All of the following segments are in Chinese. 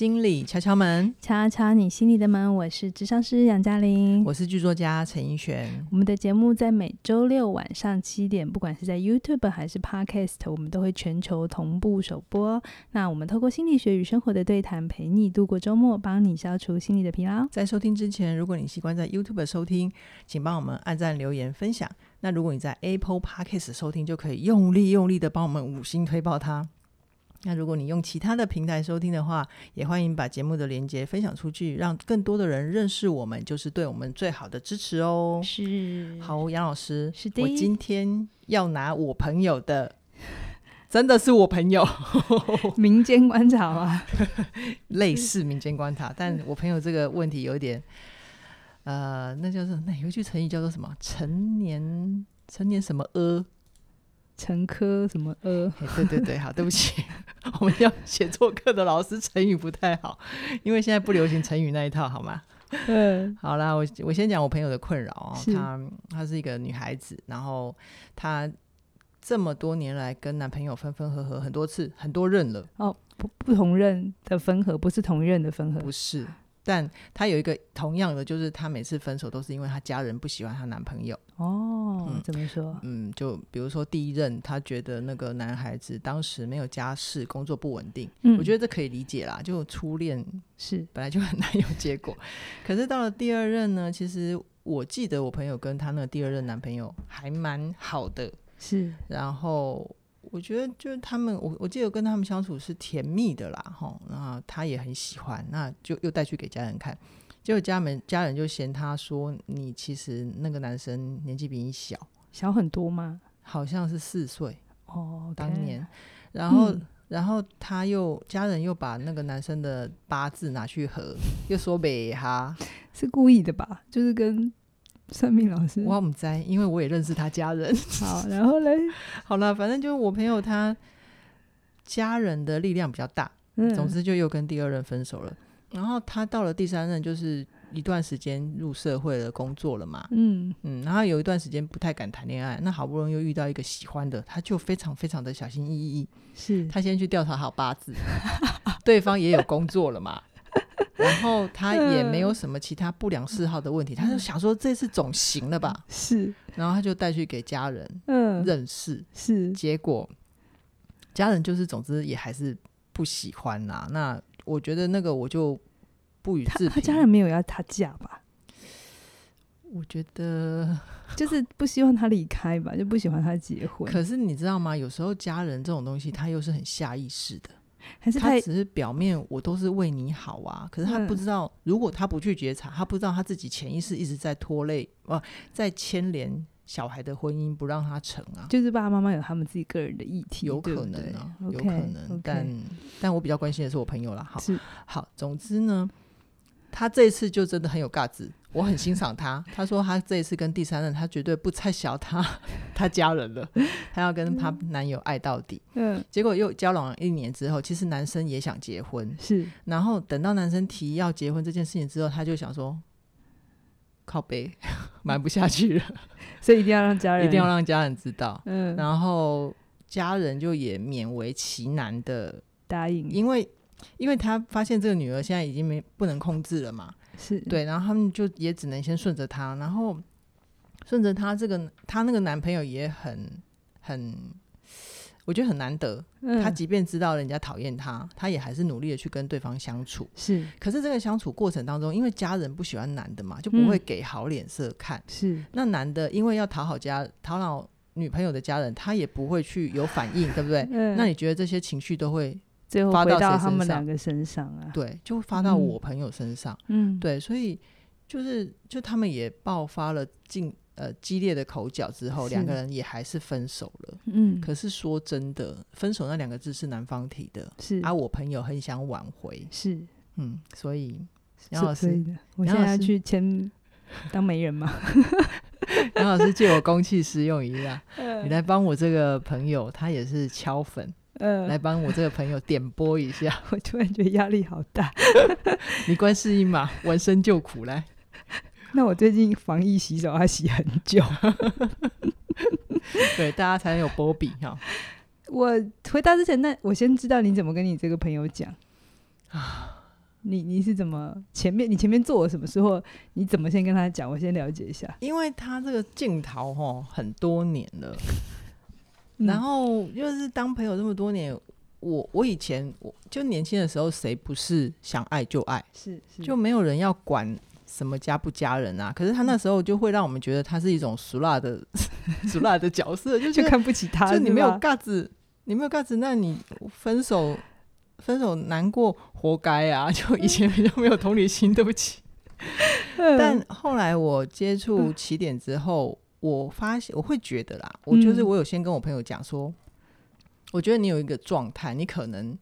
心理敲敲门，敲敲你心里的门。我是智商师杨嘉玲，我是剧作家陈奕璇。我们的节目在每周六晚上七点，不管是在 YouTube 还是 Podcast，我们都会全球同步首播。那我们透过心理学与生活的对谈，陪你度过周末，帮你消除心理的疲劳。在收听之前，如果你习惯在 YouTube 收听，请帮我们按赞、留言、分享。那如果你在 Apple Podcast 收听，就可以用力用力的帮我们五星推爆它。那如果你用其他的平台收听的话，也欢迎把节目的连接分享出去，让更多的人认识我们，就是对我们最好的支持哦。是，好，杨老师，是的，我今天要拿我朋友的，真的是我朋友 民间观察啊，类似民间观察，但我朋友这个问题有点，呃，那就是那有一句成语叫做什么？成年成年什么阿？陈科什么呃？对对对，好，对不起，我们要写作课的老师成语不太好，因为现在不流行成语那一套，好吗？嗯，好啦，我我先讲我朋友的困扰哦，她她是一个女孩子，然后她这么多年来跟男朋友分分合合很多次，很多任了哦，不不同任的分合，不是同任的分合，不是。但她有一个同样的，就是她每次分手都是因为她家人不喜欢她男朋友。哦，嗯、怎么说？嗯，就比如说第一任，她觉得那个男孩子当时没有家世，工作不稳定。嗯，我觉得这可以理解啦。就初恋是本来就很难有结果，可是到了第二任呢，其实我记得我朋友跟她那个第二任男朋友还蛮好的。是，然后。我觉得就是他们，我我记得跟他们相处是甜蜜的啦，哈，然后他也很喜欢，那就又带去给家人看，结果家门家人就嫌他说，你其实那个男生年纪比你小，小很多吗？好像是四岁哦，oh, okay. 当年，然后、嗯、然后他又家人又把那个男生的八字拿去合，又说没哈，是故意的吧？就是跟。算命老师，我唔知，因为我也认识他家人。好，然后嘞，好了，反正就是我朋友他家人的力量比较大，嗯，总之就又跟第二任分手了。然后他到了第三任，就是一段时间入社会了，工作了嘛，嗯。嗯，然后有一段时间不太敢谈恋爱，那好不容易又遇到一个喜欢的，他就非常非常的小心翼翼，是。他先去调查好八字，对方也有工作了嘛。然后他也没有什么其他不良嗜好的问题，嗯、他就想说这次总行了吧？是，然后他就带去给家人认识，嗯、是，结果家人就是总之也还是不喜欢呐、啊。那我觉得那个我就不予置评。他家人没有要他嫁吧？我觉得 就是不希望他离开吧，就不喜欢他结婚。可是你知道吗？有时候家人这种东西，他又是很下意识的。还是他只是表面我都是为你好啊，可是他不知道，如果他不去觉察，他不知道他自己潜意识一直在拖累，啊，在牵连小孩的婚姻不让他成啊。就是爸爸妈妈有他们自己个人的议题，有可能啊，对对有可能。Okay, 但但我比较关心的是我朋友啦。好，好，总之呢，他这一次就真的很有尬子。我很欣赏他，他说他这一次跟第三任，他绝对不太小他 他家人了，他要跟他男友爱到底。嗯，结果又交往了一年之后，其实男生也想结婚，是。然后等到男生提要结婚这件事情之后，他就想说，靠背，瞒不下去了，所以一定要让家人，一定要让家人知道。嗯，然后家人就也勉为其难的答应，因为因为他发现这个女儿现在已经没不能控制了嘛。是对，然后他们就也只能先顺着他，然后顺着他这个，他那个男朋友也很很，我觉得很难得。嗯、他即便知道人家讨厌他，他也还是努力的去跟对方相处。是，可是这个相处过程当中，因为家人不喜欢男的嘛，就不会给好脸色看。嗯、是，那男的因为要讨好家讨好女朋友的家人，他也不会去有反应，对不对？嗯、那你觉得这些情绪都会？最后回到他们两个身上啊，对，就会发到我朋友身上，嗯，对，所以就是就他们也爆发了进呃激烈的口角之后，两个人也还是分手了，嗯，可是说真的，分手那两个字是男方提的，是，而我朋友很想挽回，是，嗯，所以杨老师，我现在要去签当媒人吗？杨老师借我公器私用一下，你来帮我这个朋友，他也是敲粉。嗯，来帮我这个朋友点播一下。我突然觉得压力好大。你观世音嘛，闻声救苦来。那我最近防疫洗手要洗很久。对，大家才能有波比哈。我回答之前，那我先知道你怎么跟你这个朋友讲啊？你你是怎么前面你前面做了什么时候？你怎么先跟他讲？我先了解一下。因为他这个镜头哈很多年了，嗯、然后就是当朋友这么多年，我我以前我就年轻的时候，谁不是想爱就爱？是，是就没有人要管什么家不家人啊。可是他那时候就会让我们觉得他是一种俗辣的 俗辣的角色，就就看不起他，就你没有嘎子，你没有嘎子，那你分手。分手难过，活该啊！就以前比较没有同理心，对不起。但后来我接触起点之后，我发现我会觉得啦，我就是我有先跟我朋友讲说，我觉得你有一个状态，你可能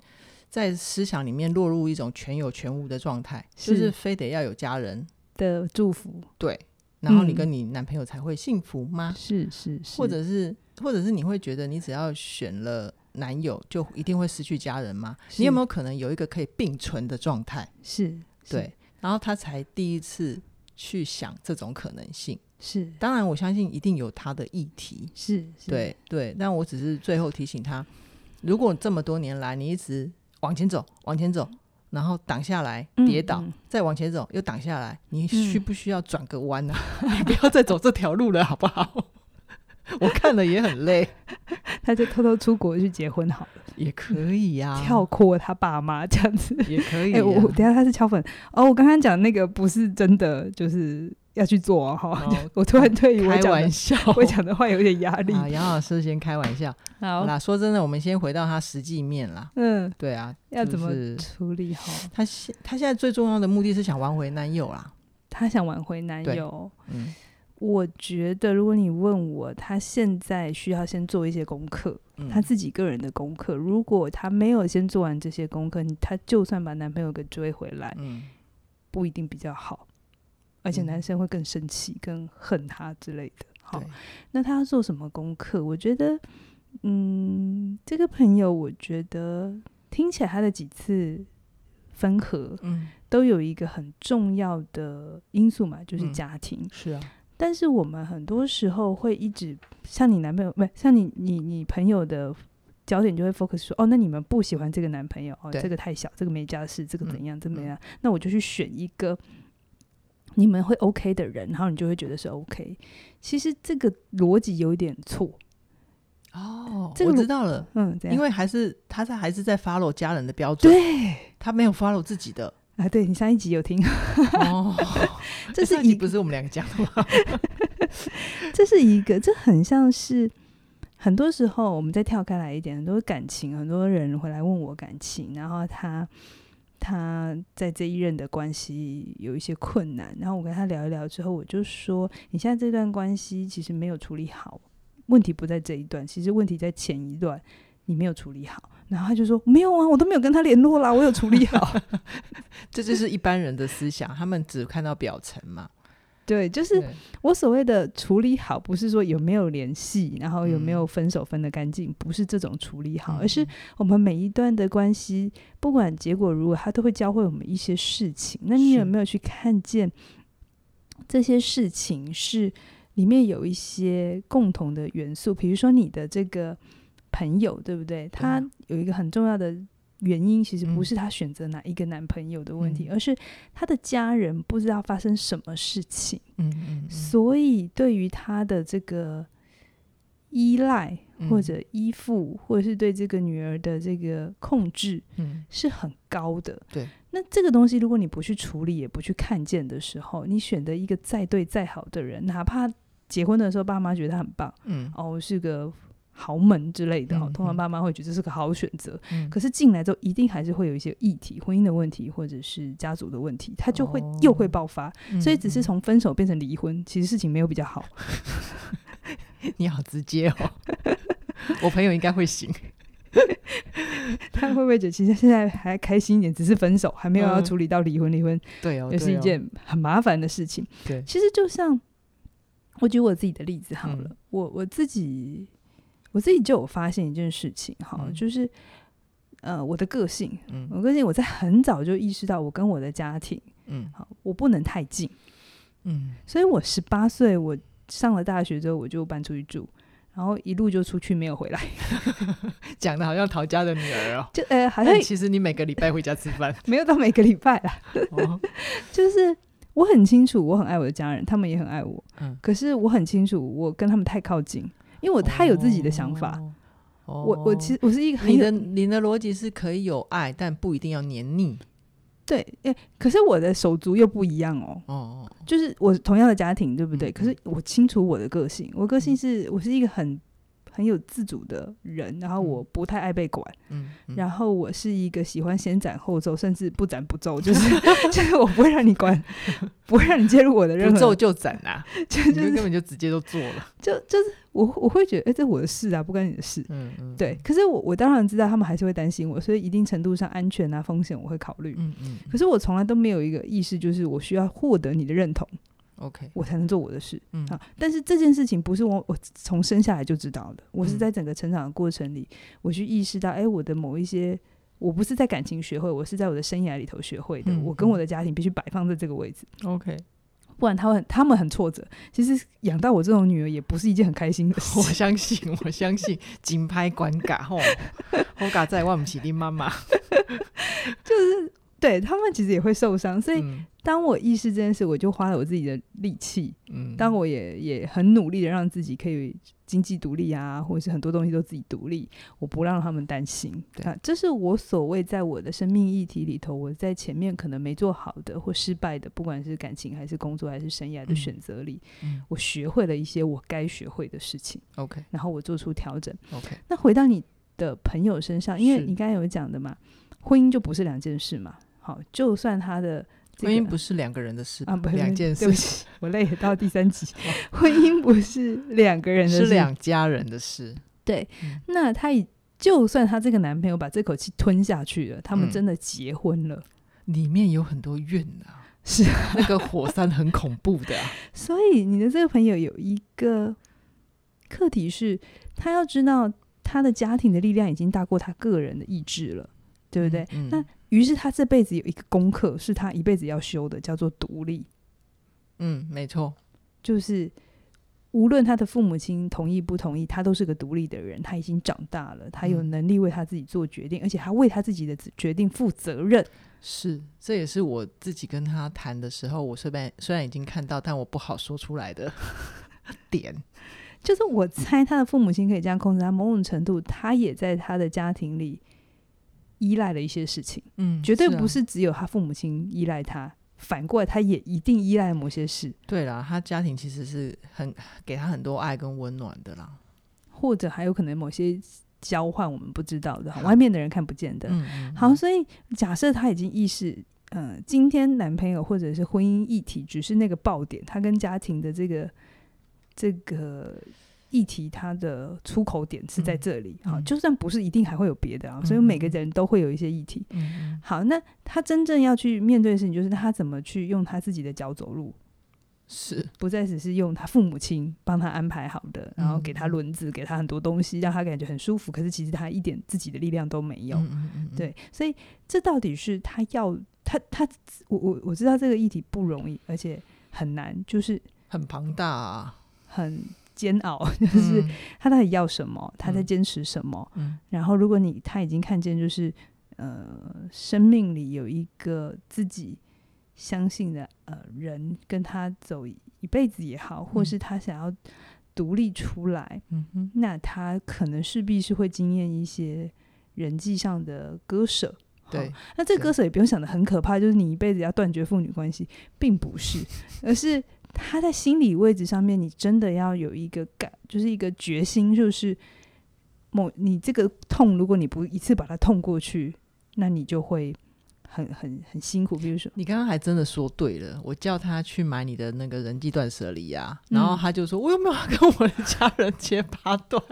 在思想里面落入一种全有全无的状态，就是非得要有家人的祝福，对，然后你跟你男朋友才会幸福吗？是是是，或者是或者是你会觉得你只要选了。男友就一定会失去家人吗？你有没有可能有一个可以并存的状态？是，对，然后他才第一次去想这种可能性。是，当然我相信一定有他的议题。是，是。对对，但我只是最后提醒他，如果这么多年来你一直往前走，往前走，然后挡下来跌倒，嗯。嗯、再往前走又挡下来，你需不需要转个弯呢、啊？嗯、你不要再走这条路了，好不好？我看了也很累，他就偷偷出国去结婚好了，也可以呀、啊，跳过他爸妈这样子。也可以、啊。哎、欸，我等下他是敲粉。哦，我刚刚讲那个不是真的，就是要去做哈、哦。哦、我突然对于开玩笑，我讲的话有点压力。杨老师先开玩笑，好啦，说真的，我们先回到他实际面啦。嗯，对啊，要怎么处理好？他现他现在最重要的目的是想挽回男友啦，他想挽回男友，嗯。我觉得，如果你问我，他现在需要先做一些功课，嗯、他自己个人的功课。如果他没有先做完这些功课，他就算把男朋友给追回来，嗯、不一定比较好，而且男生会更生气、嗯、更恨他之类的。好，那他要做什么功课？我觉得，嗯，这个朋友，我觉得听起来他的几次分合，嗯、都有一个很重要的因素嘛，就是家庭。嗯、是啊。但是我们很多时候会一直像你男朋友，不像你你你朋友的焦点就会 focus 说，哦，那你们不喜欢这个男朋友，哦，这个太小，这个没家世，这个怎样，怎么样？嗯、那我就去选一个你们会 OK 的人，然后你就会觉得是 OK。其实这个逻辑有一点错。哦，这个我知道了，嗯，因为还是他在还是在 follow 家人的标准，对，他没有 follow 自己的。啊，对，你上一集有听哦，这是 一不是我们两个讲的吗？这是一个，这很像是很多时候我们再跳开来一点，很多感情，很多人会来问我感情，然后他他在这一任的关系有一些困难，然后我跟他聊一聊之后，我就说，你现在这段关系其实没有处理好，问题不在这一段，其实问题在前一段，你没有处理好。然后他就说：“没有啊，我都没有跟他联络啦，我有处理好。”这就是一般人的思想，他们只看到表层嘛。对，就是我所谓的处理好，不是说有没有联系，然后有没有分手分得干净，嗯、不是这种处理好，而是我们每一段的关系，不管结果如何，它都会教会我们一些事情。那你有没有去看见这些事情是里面有一些共同的元素？比如说你的这个。朋友对不对？他有一个很重要的原因，其实不是她选择哪一个男朋友的问题，嗯、而是她的家人不知道发生什么事情。嗯嗯嗯、所以对于她的这个依赖或者依附，或者是对这个女儿的这个控制，是很高的。对，那这个东西如果你不去处理，也不去看见的时候，你选择一个再对再好的人，哪怕结婚的时候爸妈觉得他很棒，嗯，哦，是个。豪门之类的，嗯、通常爸妈会觉得这是个好选择。嗯、可是进来之后，一定还是会有一些议题，婚姻的问题，或者是家族的问题，他就会、哦、又会爆发。嗯、所以只是从分手变成离婚，其实事情没有比较好。你好直接哦，我朋友应该会醒。他会不会觉得其实现在还开心一点，只是分手，还没有要处理到离婚？离婚对哦，也是一件很麻烦的事情。对，其实就像我举我自己的例子好了，嗯、我我自己。我自己就有发现一件事情，哈，嗯、就是，呃，我的个性，嗯，我个性我在很早就意识到，我跟我的家庭，嗯，好，我不能太近，嗯，所以我十八岁，我上了大学之后，我就搬出去住，然后一路就出去没有回来，讲的好像陶家的女儿哦，就呃 好像其实你每个礼拜回家吃饭，没有到每个礼拜啦，哦、就是我很清楚我很爱我的家人，他们也很爱我，嗯，可是我很清楚我跟他们太靠近，因为我太有自己的想法，哦、我我其实我是一个很你的你的逻辑是可以有爱，但不一定要黏腻。对，诶，可是我的手足又不一样哦。哦，就是我同样的家庭，对不对？嗯、可是我清楚我的个性，我个性是、嗯、我是一个很很有自主的人，然后我不太爱被管，嗯，嗯然后我是一个喜欢先斩后奏，甚至不斩不奏，就是 就是我不会让你管，不会让你介入我的任何，不奏就斩啊，就就是、根本就直接都做了，就就是。我我会觉得，哎、欸，这是我的事啊，不关你的事。嗯嗯，对。可是我我当然知道他们还是会担心我，所以一定程度上安全啊风险我会考虑。嗯嗯。可是我从来都没有一个意识，就是我需要获得你的认同，OK，我才能做我的事。嗯啊。但是这件事情不是我我从生下来就知道的，我是在整个成长的过程里，我去意识到，哎、欸，我的某一些，我不是在感情学会，我是在我的生涯里头学会的。嗯、我跟我的家庭必须摆放在这个位置。OK。不然他们他们很挫折。其实养到我这种女儿也不是一件很开心的 事。我相信，我相信紧拍管嘎吼，我嘎在万不起的妈妈，就是对他们其实也会受伤。所以当我意识这件事，我就花了我自己的力气。嗯，当我也也很努力的让自己可以。经济独立啊，或者是很多东西都自己独立，我不让他们担心。对啊，这是我所谓在我的生命议题里头，我在前面可能没做好的或失败的，不管是感情还是工作还是生涯的选择里，嗯，我学会了一些我该学会的事情。OK，然后我做出调整。OK，那回到你的朋友身上，因为你刚才有讲的嘛，婚姻就不是两件事嘛。好，就算他的。这个、婚姻不是两个人的事啊，不是两件事。对不起，我累到第三集。婚姻不是两个人的事，是两家人的事。对，嗯、那他就算他这个男朋友把这口气吞下去了，他们真的结婚了，嗯、里面有很多怨啊，是啊那个火山很恐怖的、啊。所以你的这个朋友有一个课题是，他要知道他的家庭的力量已经大过他个人的意志了，对不对？那。于是他这辈子有一个功课，是他一辈子要修的，叫做独立。嗯，没错，就是无论他的父母亲同意不同意，他都是个独立的人。他已经长大了，他有能力为他自己做决定，嗯、而且他为他自己的决定负责任。是，这也是我自己跟他谈的时候，我虽然虽然已经看到，但我不好说出来的 点，就是我猜他的父母亲可以这样控制他，某种程度，他也在他的家庭里。依赖了一些事情，嗯，绝对不是只有他父母亲依赖他，啊、反过来他也一定依赖某些事。对啦，他家庭其实是很给他很多爱跟温暖的啦，或者还有可能某些交换我们不知道的，外面的人看不见的。嗯嗯嗯好，所以假设他已经意识，呃，今天男朋友或者是婚姻议题只是那个爆点，他跟家庭的这个这个。议题它的出口点是在这里，好、嗯，就算不是一定还会有别的啊，嗯、所以每个人都会有一些议题。嗯、好，那他真正要去面对的事情，就是他怎么去用他自己的脚走路，是不再只是用他父母亲帮他安排好的，然后给他轮子，给他很多东西，让他感觉很舒服。可是其实他一点自己的力量都没有。嗯嗯嗯对，所以这到底是他要他他我我我知道这个议题不容易，而且很难，就是很庞大啊，很。煎熬，就是他到底要什么，他在坚持什么。嗯，然后如果你他已经看见，就是呃，生命里有一个自己相信的呃人，跟他走一辈子也好，或是他想要独立出来，嗯哼，那他可能势必是会经验一些人际上的割舍。对，那这个割舍也不用想的很可怕，就是你一辈子要断绝父女关系，并不是，而是。他在心理位置上面，你真的要有一个感，就是一个决心，就是某你这个痛，如果你不一次把它痛过去，那你就会很很很辛苦。比如说，你刚刚还真的说对了，我叫他去买你的那个人际断舍离啊，然后他就说，我有没有跟我的家人切八段？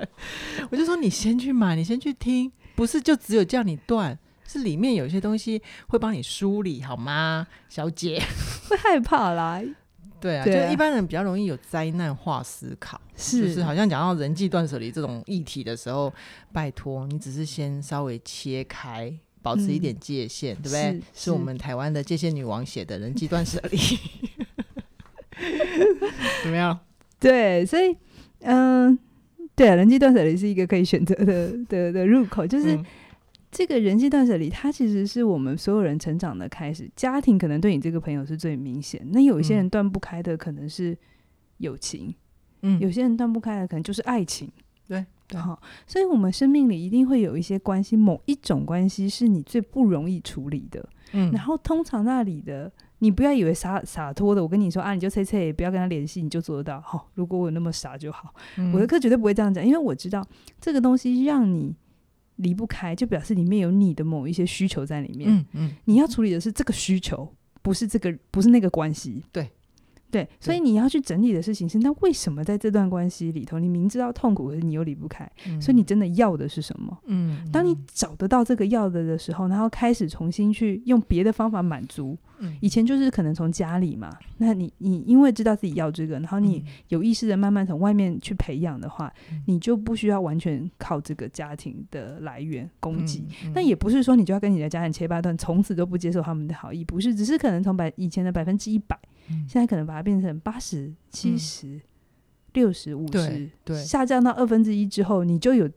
我就说你先去买，你先去听，不是就只有叫你断，是里面有些东西会帮你梳理好吗，小姐？会害怕啦。对啊，对啊，就一般人比较容易有灾难化思考，是就是好像讲到人际断舍离这种议题的时候，拜托你只是先稍微切开，保持一点界限，嗯、对不对？是，是我们台湾的界限女王写的人际断舍离，怎么样？对，所以嗯、呃，对啊，人际断舍离是一个可以选择的的的入口，就是。嗯这个人际断舍离，它其实是我们所有人成长的开始。家庭可能对你这个朋友是最明显，那有一些人断不开的可能是友情，嗯，有些人断不开的可能就是爱情，对对。好，所以我们生命里一定会有一些关系，某一种关系是你最不容易处理的，嗯。然后通常那里的，你不要以为洒洒脱的，我跟你说啊，你就切切，不要跟他联系，你就做得到。好，如果我有那么傻就好，嗯，我的课绝对不会这样讲，因为我知道这个东西让你。离不开，就表示里面有你的某一些需求在里面。嗯嗯，你要处理的是这个需求，不是这个，不是那个关系。对。对，所以你要去整理的事情是，那为什么在这段关系里头，你明知道痛苦，可是你又离不开？嗯、所以你真的要的是什么？嗯，当你找得到这个要的的时候，然后开始重新去用别的方法满足。嗯，以前就是可能从家里嘛，那你你因为知道自己要这个，然后你有意识的慢慢从外面去培养的话，嗯，你就不需要完全靠这个家庭的来源供给。那，也不是说你就要跟你的家人切八段，从此都不接受他们的好意，不是，只是可能从百以前的百分之一百。现在可能把它变成八十、七十、六十、五十，对，下降到二分之一之后，你就有，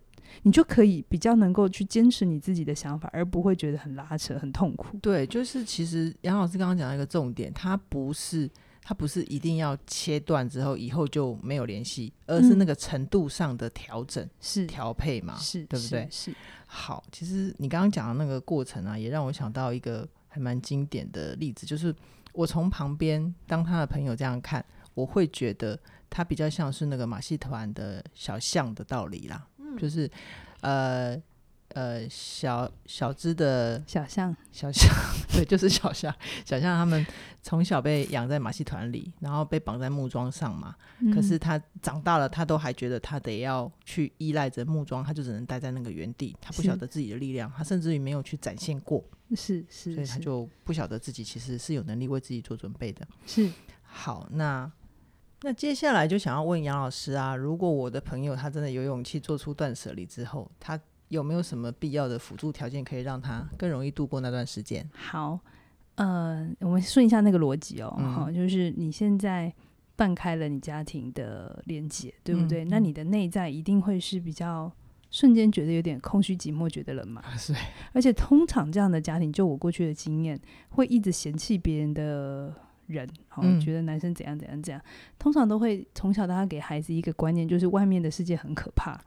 你就可以比较能够去坚持你自己的想法，而不会觉得很拉扯、很痛苦。对，就是其实杨老师刚刚讲到一个重点，它不是，它不是一定要切断之后以后就没有联系，而是那个程度上的调整、是调配嘛，是对不对？是。好，其实你刚刚讲的那个过程啊，也让我想到一个还蛮经典的例子，就是。我从旁边当他的朋友这样看，我会觉得他比较像是那个马戏团的小象的道理啦，嗯、就是呃呃小小只的小象小象，对，就是小象小象，他们从小被养在马戏团里，然后被绑在木桩上嘛、嗯。可是他长大了，他都还觉得他得要去依赖着木桩，他就只能待在那个原地，他不晓得自己的力量，他甚至于没有去展现过。是是，所以他就不晓得自己其实是有能力为自己做准备的。是，好，那那接下来就想要问杨老师啊，如果我的朋友他真的有勇气做出断舍离之后，他有没有什么必要的辅助条件可以让他更容易度过那段时间？好，呃，我们顺一下那个逻辑哦，好、嗯，就是你现在断开了你家庭的连接，对不对？嗯、那你的内在一定会是比较。瞬间觉得有点空虚、寂寞，觉得冷嘛？是。而且通常这样的家庭，就我过去的经验，会一直嫌弃别人的人，好、嗯，觉得男生怎样怎样怎样。通常都会从小到大给孩子一个观念，就是外面的世界很可怕，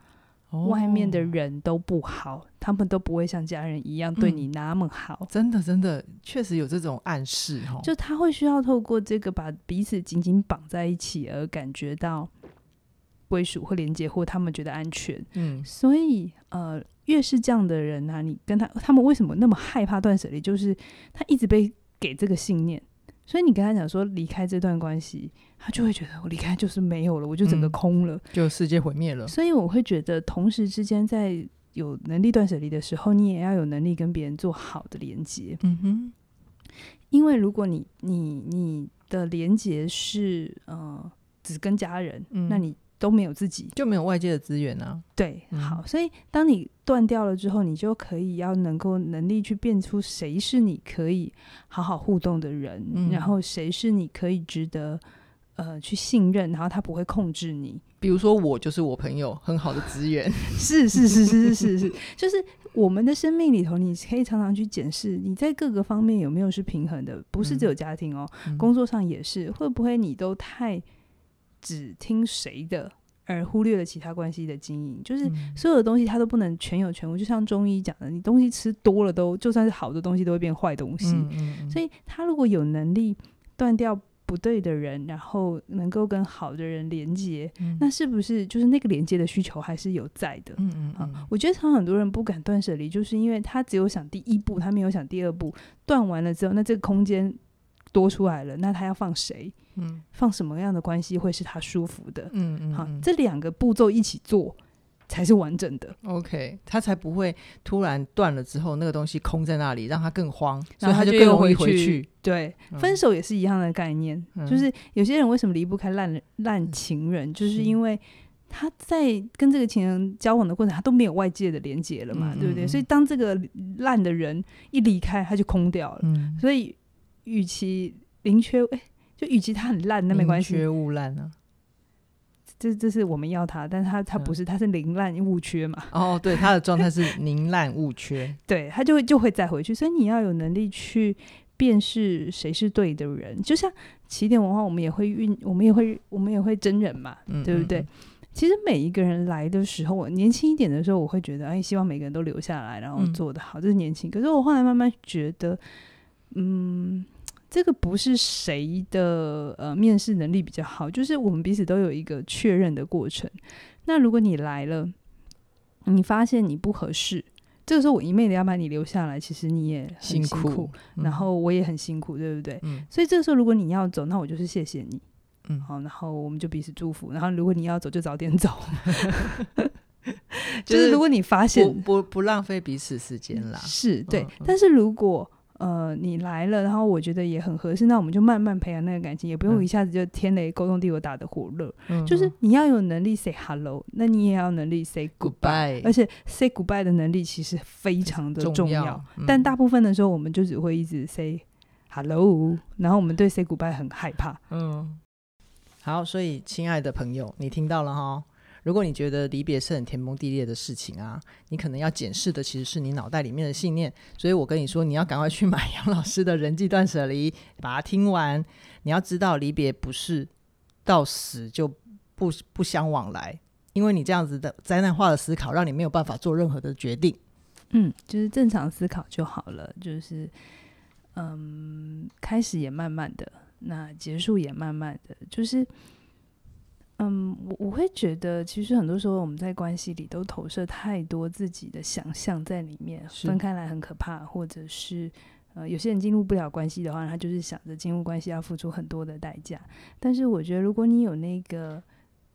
哦、外面的人都不好，他们都不会像家人一样对你那么好。嗯、真的，真的，确实有这种暗示哈。就他会需要透过这个把彼此紧紧绑在一起，而感觉到。归属或连接，或他们觉得安全，嗯，所以呃，越是这样的人呢、啊，你跟他，他们为什么那么害怕断舍离？就是他一直被给这个信念，所以你跟他讲说离开这段关系，他就会觉得我离开就是没有了，我就整个空了，嗯、就世界毁灭了。所以我会觉得，同时之间在有能力断舍离的时候，你也要有能力跟别人做好的连接，嗯哼，因为如果你你你的连接是呃只跟家人，嗯、那你。都没有自己，就没有外界的资源啊。对，嗯、好，所以当你断掉了之后，你就可以要能够能力去辨出谁是你可以好好互动的人，嗯、然后谁是你可以值得呃去信任，然后他不会控制你。比如说我就是我朋友很好的资源，是是是是是是是，就是我们的生命里头，你可以常常去检视你在各个方面有没有是平衡的，不是只有家庭哦，嗯、工作上也是，会不会你都太。只听谁的，而忽略了其他关系的经营，就是所有的东西它都不能全有全无。就像中医讲的，你东西吃多了都，就算是好的东西都会变坏东西。嗯嗯嗯。所以他如果有能力断掉不对的人，然后能够跟好的人连接，嗯，那是不是就是那个连接的需求还是有在的？嗯嗯嗯。我觉得常很多人不敢断舍离，就是因为他只有想第一步，他没有想第二步。断完了之后，那这个空间多出来了，那他要放谁？嗯，放什么样的关系会是他舒服的？嗯嗯，好，这两个步骤一起做才是完整的。OK，他才不会突然断了之后，那个东西空在那里，让他更慌，所以他就更容易回去。对，分手也是一样的概念，嗯、就是有些人为什么离不开烂烂情人、嗯，就是因为他在跟这个情人交往的过程，他都没有外界的连接了嘛，嗯、对不对？所以当这个烂的人一离开，他就空掉了。嗯，所以与其零缺，哎。就与其他很烂，那没关系。宁缺勿烂啊，这这是我们要它，但是它它不是，它是宁滥勿缺嘛。哦，对，它的状态是宁烂勿缺，对他就会就会再回去，所以你要有能力去辨识谁是对的人。就像起点文化，我们也会运，我们也会我们也会真人嘛，嗯、对不对？其实每一个人来的时候，我年轻一点的时候，我会觉得，哎，希望每个人都留下来，然后做得好，这是年轻。可是我后来慢慢觉得，嗯。这个不是谁的呃面试能力比较好，就是我们彼此都有一个确认的过程。那如果你来了，你发现你不合适，这个时候我一昧的要把你留下来，其实你也很辛苦，辛苦嗯、然后我也很辛苦，对不对？嗯、所以这个时候如果你要走，那我就是谢谢你，嗯，好，然后我们就彼此祝福。然后如果你要走，就早点走。就是如果你发现不不，不浪费彼此时间啦，是对。但是如果呃，你来了，然后我觉得也很合适，那我们就慢慢培养那个感情，也不用一下子就天雷勾动地火打的火热。嗯、就是你要有能力 say hello，那你也要能力 say goodbye，, 而且 say goodbye 的能力其实非常的重要。重要嗯、但大部分的时候，我们就只会一直 say hello，然后我们对 say goodbye 很害怕。嗯，好，所以亲爱的朋友，你听到了哈。如果你觉得离别是很天崩地裂的事情啊，你可能要检视的其实是你脑袋里面的信念。所以我跟你说，你要赶快去买杨老师的人际断舍离，把它听完。你要知道，离别不是到死就不不相往来，因为你这样子的灾难化的思考，让你没有办法做任何的决定。嗯，就是正常思考就好了。就是嗯，开始也慢慢的，那结束也慢慢的，就是。嗯，我我会觉得，其实很多时候我们在关系里都投射太多自己的想象在里面，分开来很可怕，或者是呃，有些人进入不了关系的话，他就是想着进入关系要付出很多的代价。但是我觉得，如果你有那个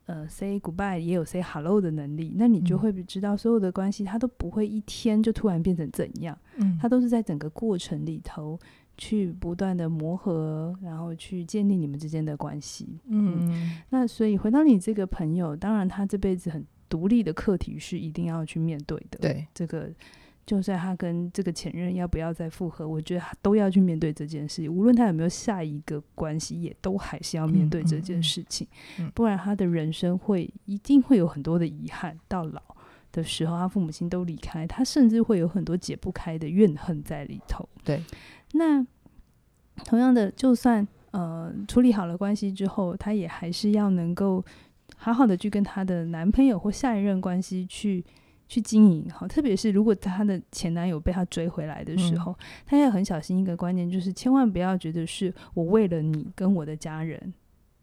呃 say goodbye 也有 say hello 的能力，那你就会知道，所有的关系它都不会一天就突然变成怎样，嗯，它都是在整个过程里头。去不断的磨合，然后去建立你们之间的关系。嗯，嗯，那所以回到你这个朋友，当然他这辈子很独立的课题是一定要去面对的。对，这个就算他跟这个前任要不要再复合，我觉得他都要去面对这件事。无论他有没有下一个关系，也都还是要面对这件事情。嗯嗯嗯，不然他的人生会一定会有很多的遗憾。到老的时候，他父母亲都离开，他甚至会有很多解不开的怨恨在里头。对。那同样的，就算呃处理好了关系之后，她也还是要能够好好的去跟她的男朋友或下一任关系去去经营好。特别是如果她的前男友被她追回来的时候，嗯、她要很小心一个观念，就是千万不要觉得是我为了你跟我的家人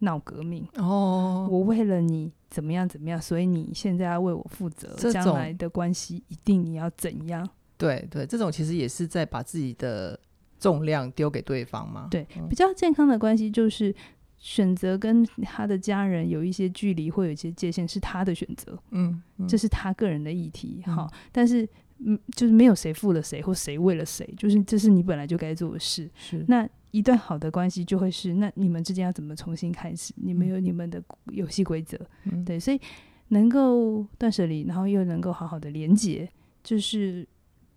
闹革命哦，我为了你怎么样怎么样，所以你现在要为我负责，将来的关系一定你要怎样？对对，这种其实也是在把自己的。重量丢给对方吗？对，比较健康的关系就是选择跟他的家人有一些距离，或有一些界限，是他的选择。嗯，嗯，这是他个人的议题。好，嗯，但是嗯，就是没有谁负了谁，或谁为了谁，就是这是你本来就该做的事。是，那一段好的关系就会是，那你们之间要怎么重新开始？你们有你们的游戏规则。嗯，对，所以能够断舍离，然后又能够好好的连接，就是。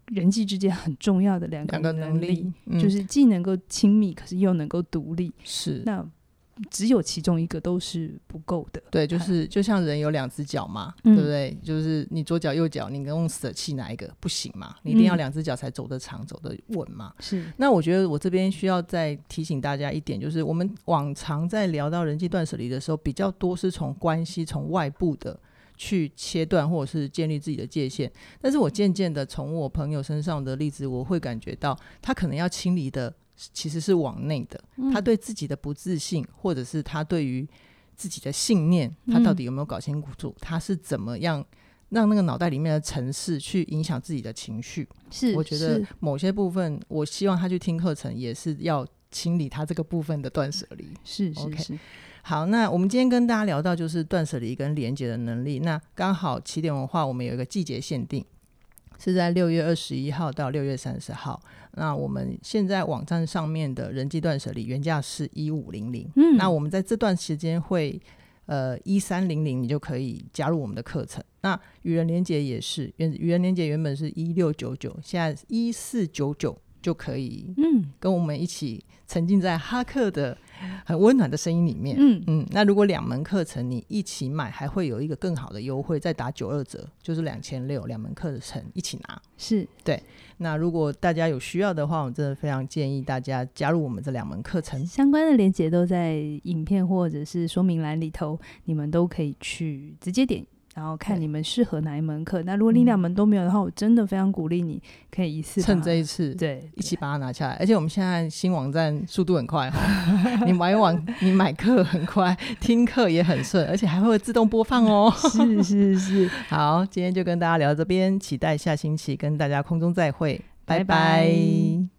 人际之间很重要的两个能力，能力嗯、就是既能够亲密，可是又能够独立。是，那只有其中一个都是不够的。对，就是就像人有两只脚嘛，嗯、对不对？就是你左脚右脚，你能用舍弃哪一个？不行嘛，你一定要两只脚才走得长，嗯、走得稳嘛。是。那我觉得我这边需要再提醒大家一点，就是我们往常在聊到人际断舍离的时候，比较多是从关系从外部的。去切断或者是建立自己的界限，但是我渐渐的从我朋友身上的例子，我会感觉到他可能要清理的其实是往内的，嗯、他对自己的不自信，或者是他对于自己的信念，他到底有没有搞清楚？嗯、他是怎么样让那个脑袋里面的城市去影响自己的情绪？是，我觉得某些部分，我希望他去听课程，也是要清理他这个部分的断舍离。是，是，OK。是好，那我们今天跟大家聊到就是断舍离跟连接的能力。那刚好起点文化我们有一个季节限定，是在六月二十一号到六月三十号。那我们现在网站上面的人际断舍离原价是一五零零，嗯，那我们在这段时间会呃一三零零，你就可以加入我们的课程。那与人连接也是，原与人连接原本是一六九九，现在一四九九就可以，嗯，跟我们一起沉浸在哈克的。很温暖的声音里面。嗯嗯，那如果两门课程你一起买，还会有一个更好的优惠，再打九二折，就是两千六，两门课程一起拿。是对。那如果大家有需要的话，我真的非常建议大家加入我们这两门课程。相关的链接都在影片或者是说明栏里头，你们都可以去直接点。然后看你们适合哪一门课。那如果你两门都没有的话，我真的非常鼓励你可以一次趁这一次，对，一起把它拿下来。而且我们现在新网站速度很快哈，你买网 你买课很快，听课也很顺，而且还会自动播放哦。是是是，好，今天就跟大家聊到这边，期待下星期跟大家空中再会，拜拜。拜拜。